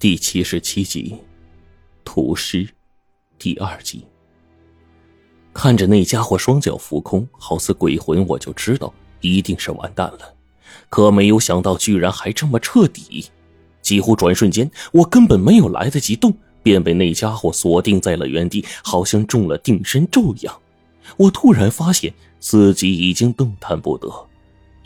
第七十七集，屠尸，第二集。看着那家伙双脚浮空，好似鬼魂，我就知道一定是完蛋了。可没有想到，居然还这么彻底。几乎转瞬间，我根本没有来得及动，便被那家伙锁定在了原地，好像中了定身咒一样。我突然发现自己已经动弹不得，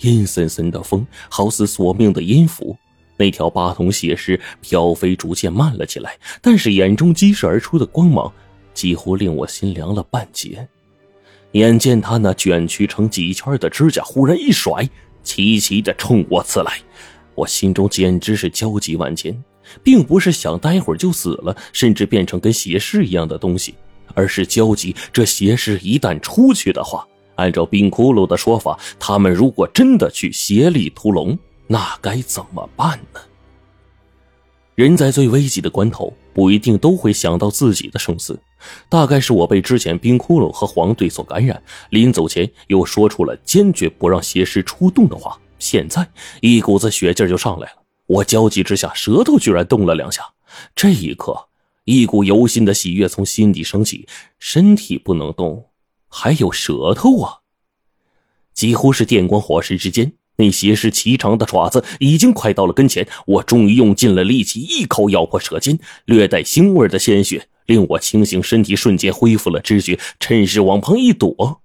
阴森森的风好似索命的音符。那条八筒血尸飘飞逐渐慢了起来，但是眼中激射而出的光芒几乎令我心凉了半截。眼见他那卷曲成几圈的指甲忽然一甩，齐齐的冲我刺来，我心中简直是焦急万千，并不是想待会儿就死了，甚至变成跟邪尸一样的东西，而是焦急这邪尸一旦出去的话，按照冰骷髅的说法，他们如果真的去邪力屠龙。那该怎么办呢？人在最危急的关头，不一定都会想到自己的生死。大概是我被之前冰窟窿和黄队所感染，临走前又说出了坚决不让邪师出动的话。现在一股子血劲就上来了，我焦急之下，舌头居然动了两下。这一刻，一股由心的喜悦从心底升起。身体不能动，还有舌头啊！几乎是电光火石之间。那邪尸齐长的爪子已经快到了跟前，我终于用尽了力气，一口咬破舌尖，略带腥味的鲜血令我清醒，身体瞬间恢复了知觉，趁势往旁一躲。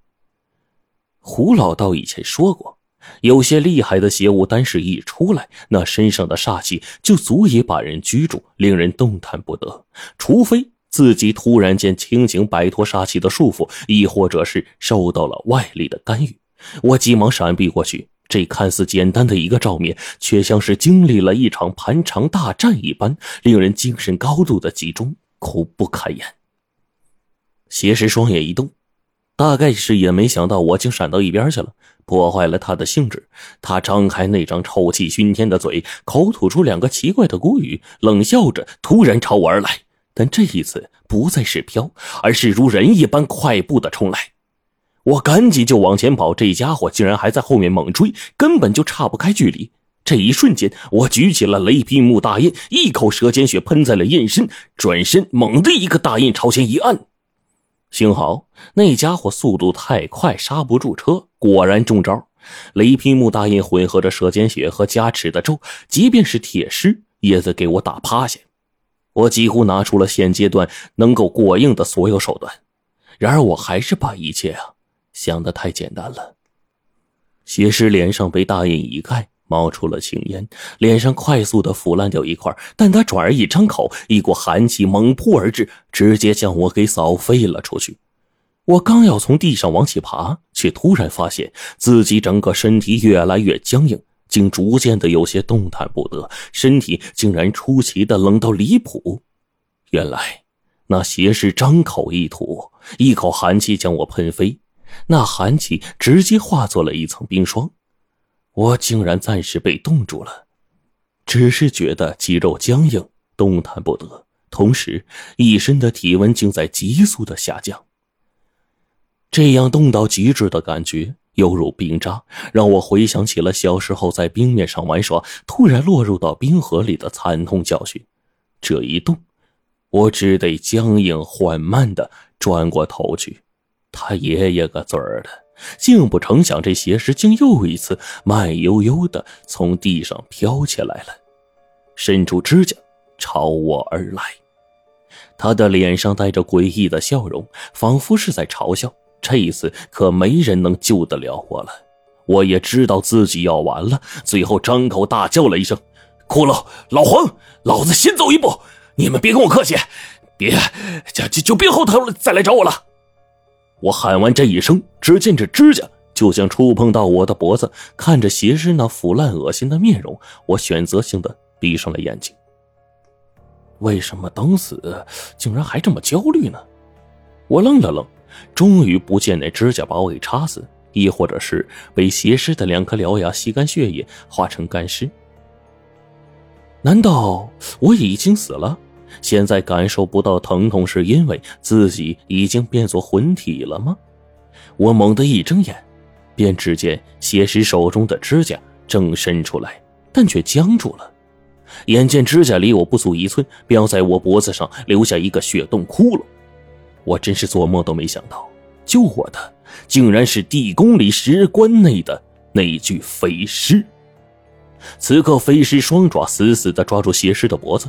胡老道以前说过，有些厉害的邪物，单是一出来，那身上的煞气就足以把人拘住，令人动弹不得，除非自己突然间清醒，摆脱煞气的束缚，亦或者是受到了外力的干预。我急忙闪避过去。这看似简单的一个照面，却像是经历了一场盘肠大战一般，令人精神高度的集中，苦不堪言。邪石双眼一动，大概是也没想到我竟闪到一边去了，破坏了他的兴致。他张开那张臭气熏天的嘴，口吐出两个奇怪的古语，冷笑着，突然朝我而来。但这一次不再是飘，而是如人一般快步的冲来。我赶紧就往前跑，这家伙竟然还在后面猛追，根本就差不开距离。这一瞬间，我举起了雷劈木大印，一口舌尖血喷在了印身，转身猛地一个大印朝前一按。幸好那家伙速度太快，刹不住车，果然中招。雷劈木大印混合着舌尖血和加持的咒，即便是铁狮也得给我打趴下。我几乎拿出了现阶段能够过硬的所有手段，然而我还是把一切啊。想的太简单了，邪师脸上被大印一盖，冒出了青烟，脸上快速的腐烂掉一块，但他转而一张口，一股寒气猛扑而至，直接将我给扫飞了出去。我刚要从地上往起爬，却突然发现自己整个身体越来越僵硬，竟逐渐的有些动弹不得，身体竟然出奇的冷到离谱。原来那邪师张口一吐，一口寒气将我喷飞。那寒气直接化作了一层冰霜，我竟然暂时被冻住了，只是觉得肌肉僵硬，动弹不得，同时一身的体温竟在急速的下降。这样冻到极致的感觉，犹如冰渣，让我回想起了小时候在冰面上玩耍，突然落入到冰河里的惨痛教训。这一冻，我只得僵硬缓慢的转过头去。他爷爷个嘴儿的！竟不成想，这邪尸竟又一次慢悠悠的从地上飘起来了，伸出指甲朝我而来。他的脸上带着诡异的笑容，仿佛是在嘲笑：这一次可没人能救得了我了。我也知道自己要完了，最后张口大叫了一声：“骷髅老黄，老子先走一步！你们别跟我客气，别就就就别后头再来找我了。”我喊完这一声，只见这指甲就像触碰到我的脖子。看着邪师那腐烂恶心的面容，我选择性的闭上了眼睛。为什么等死竟然还这么焦虑呢？我愣了愣，终于不见那指甲把我给插死，亦或者是被邪师的两颗獠牙吸干血液，化成干尸？难道我已经死了？现在感受不到疼痛，是因为自己已经变作魂体了吗？我猛地一睁眼，便只见邪师手中的指甲正伸出来，但却僵住了。眼见指甲离我不足一寸，便要在我脖子上留下一个血洞窟窿。我真是做梦都没想到，救我的竟然是地宫里石棺内的那具飞尸。此刻，飞尸双爪死死地抓住邪尸的脖子，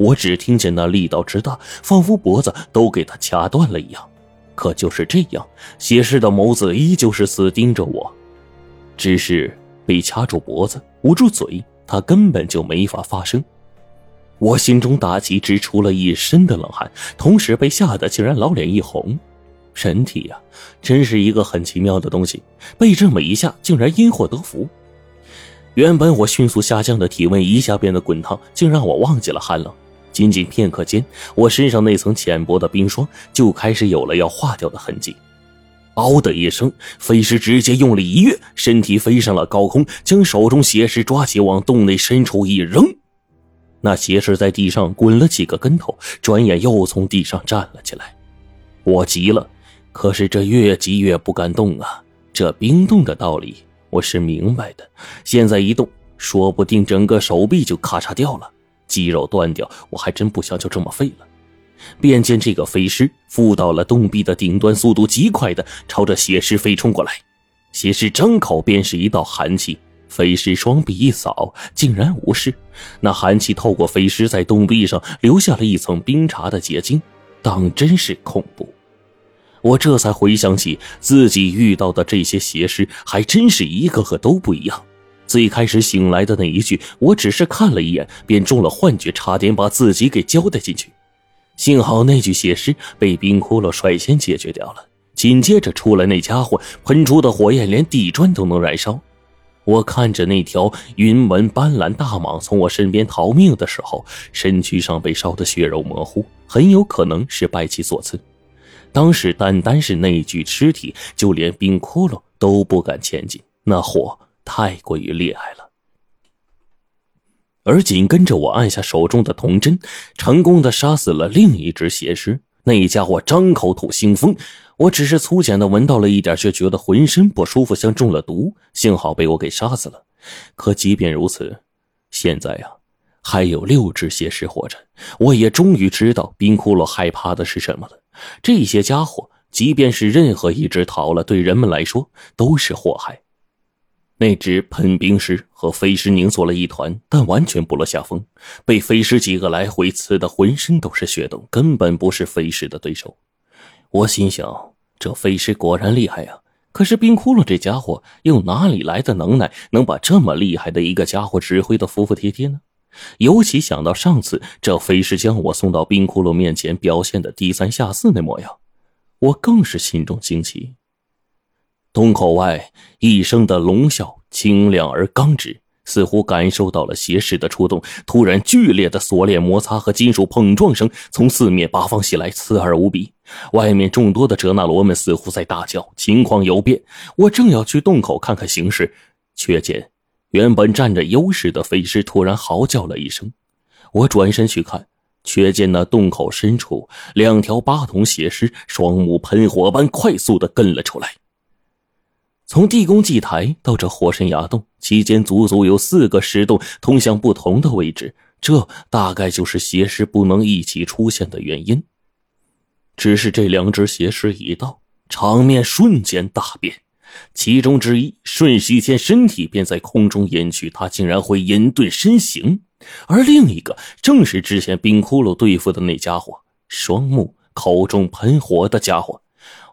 我只听见那力道之大，仿佛脖子都给他掐断了一样。可就是这样，邪尸的眸子依旧是死盯着我，只是被掐住脖子，捂住嘴。他根本就没法发声，我心中大急，直出了一身的冷汗，同时被吓得竟然老脸一红。人体呀，真是一个很奇妙的东西，被这么一下，竟然因祸得福。原本我迅速下降的体温一下变得滚烫，竟让我忘记了寒冷。仅仅片刻间，我身上那层浅薄的冰霜就开始有了要化掉的痕迹。嗷的一声，飞尸直接用力一跃，身体飞上了高空，将手中邪尸抓起，往洞内深处一扔。那邪尸在地上滚了几个跟头，转眼又从地上站了起来。我急了，可是这越急越不敢动啊！这冰冻的道理我是明白的，现在一动，说不定整个手臂就咔嚓掉了，肌肉断掉，我还真不想就这么废了。便见这个飞尸附到了洞壁的顶端，速度极快的朝着邪尸飞冲过来。邪尸张口便是一道寒气，飞尸双臂一扫，竟然无事。那寒气透过飞尸，在洞壁上留下了一层冰碴的结晶，当真是恐怖。我这才回想起自己遇到的这些邪尸，还真是一个个都不一样。最开始醒来的那一句，我只是看了一眼便中了幻觉，差点把自己给交代进去。幸好那具血尸被冰窟窿率先解决掉了，紧接着出来那家伙喷出的火焰连地砖都能燃烧。我看着那条云纹斑斓大蟒从我身边逃命的时候，身躯上被烧得血肉模糊，很有可能是拜其所赐。当时单单是那具尸体，就连冰窟窿都不敢前进，那火太过于厉害了。而紧跟着我按下手中的铜针，成功的杀死了另一只邪尸。那家伙张口吐腥风，我只是粗浅的闻到了一点，却觉得浑身不舒服，像中了毒。幸好被我给杀死了。可即便如此，现在呀，还有六只邪尸活着。我也终于知道冰窟窿害怕的是什么了。这些家伙，即便是任何一只逃了，对人们来说都是祸害。那只喷冰尸和飞狮拧作了一团，但完全不落下风，被飞狮几个来回刺得浑身都是血洞，根本不是飞狮的对手。我心想，这飞狮果然厉害呀！可是冰窟窿这家伙又哪里来的能耐，能把这么厉害的一个家伙指挥的服服帖帖呢？尤其想到上次这飞狮将我送到冰窟窿面前，表现的低三下四那模样，我更是心中惊奇。洞口外，一声的龙啸清亮而刚直，似乎感受到了邪尸的出动。突然，剧烈的锁链摩擦和金属碰撞声从四面八方袭来，刺耳无比。外面众多的哲那罗们似乎在大叫，情况有变。我正要去洞口看看形势，却见原本占着优势的飞尸突然嚎叫了一声。我转身去看，却见那洞口深处，两条八筒血尸双目喷火般快速的跟了出来。从地宫祭台到这火神崖洞期间，足足有四个石洞通向不同的位置，这大概就是邪尸不能一起出现的原因。只是这两只邪尸一到，场面瞬间大变。其中之一瞬息间身体便在空中隐去，他竟然会隐遁身形；而另一个正是之前冰窟窿对付的那家伙，双目口中喷火的家伙。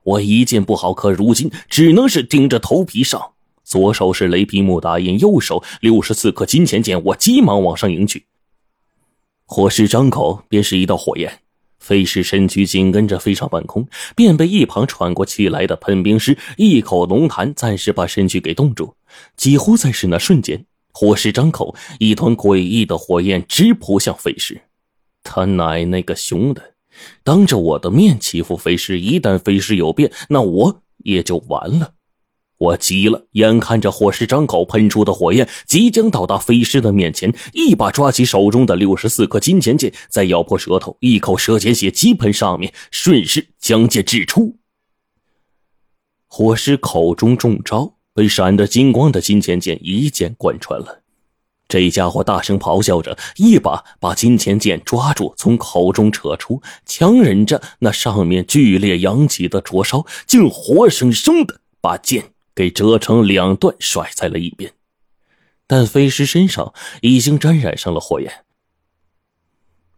我一见不好，可如今只能是顶着头皮上。左手是雷劈木打印，右手六十四颗金钱剑。我急忙往上迎去。火势张口便是一道火焰，飞尸身躯紧跟着飞上半空，便被一旁喘过气来的喷冰师一口龙痰暂时把身躯给冻住。几乎在是那瞬间，火势张口，一团诡异的火焰直扑向飞尸。他奶奶个熊的！当着我的面欺负飞尸，一旦飞尸有变，那我也就完了。我急了，眼看着火石张口喷出的火焰即将到达飞尸的面前，一把抓起手中的六十四颗金钱剑，再咬破舌头，一口舌尖血急喷上面，顺势将剑掷出。火石口中中招，被闪得金光的金钱剑一剑贯穿了。这家伙大声咆哮着，一把把金钱剑抓住，从口中扯出，强忍着那上面剧烈扬起的灼烧，竟活生生的把剑给折成两段，甩在了一边。但飞石身上已经沾染上了火焰，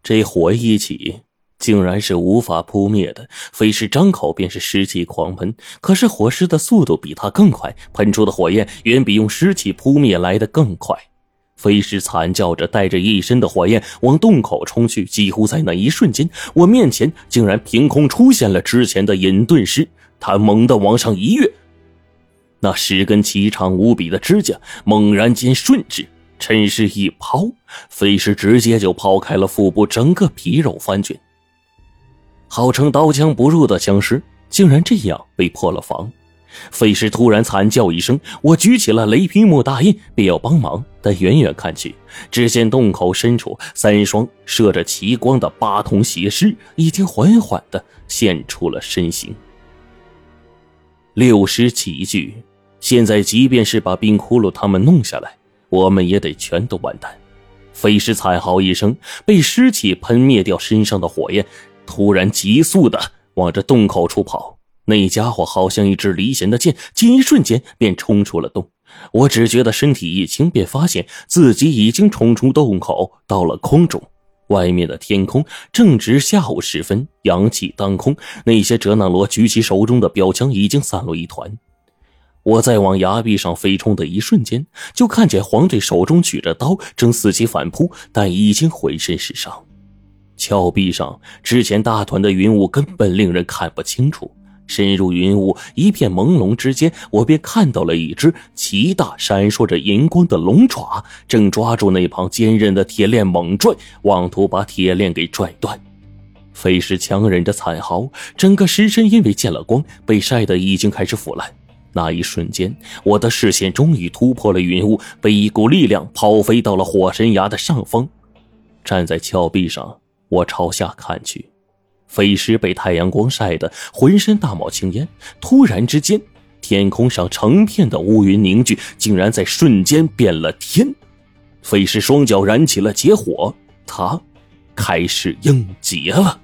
这火一起，竟然是无法扑灭的。飞石张口便是湿气狂喷，可是火势的速度比他更快，喷出的火焰远比用湿气扑灭来的更快。飞尸惨叫着，带着一身的火焰往洞口冲去。几乎在那一瞬间，我面前竟然凭空出现了之前的隐遁师。他猛地往上一跃，那十根奇长无比的指甲猛然间顺至，趁势一抛，飞尸直接就抛开了腹部，整个皮肉翻卷。号称刀枪不入的僵尸，竟然这样被破了防。飞师突然惨叫一声，我举起了雷劈木大印，便要帮忙。但远远看去，只见洞口深处三双射着奇光的八筒血尸已经缓缓的现出了身形。六尸齐聚，现在即便是把冰窟窿他们弄下来，我们也得全都完蛋。飞尸惨嚎一声，被尸气喷灭掉身上的火焰，突然急速的往这洞口处跑。那家伙好像一支离弦的箭，仅一瞬间便冲出了洞。我只觉得身体一轻，便发现自己已经冲出洞口，到了空中。外面的天空正值下午时分，阳气当空。那些哲那罗举起手中的标枪，已经散落一团。我在往崖壁上飞冲的一瞬间，就看见黄队手中举着刀，正伺机反扑，但已经浑身是伤。峭壁上之前大团的云雾根本令人看不清楚。深入云雾，一片朦胧之间，我便看到了一只奇大、闪烁着银光的龙爪，正抓住那旁坚韧的铁链猛拽，妄图把铁链给拽断。飞尸强忍着惨嚎，整个尸身因为见了光，被晒得已经开始腐烂。那一瞬间，我的视线终于突破了云雾，被一股力量抛飞到了火神崖的上方。站在峭壁上，我朝下看去。飞尸被太阳光晒得浑身大冒青烟，突然之间，天空上成片的乌云凝聚，竟然在瞬间变了天。飞尸双脚燃起了劫火，他开始应劫了。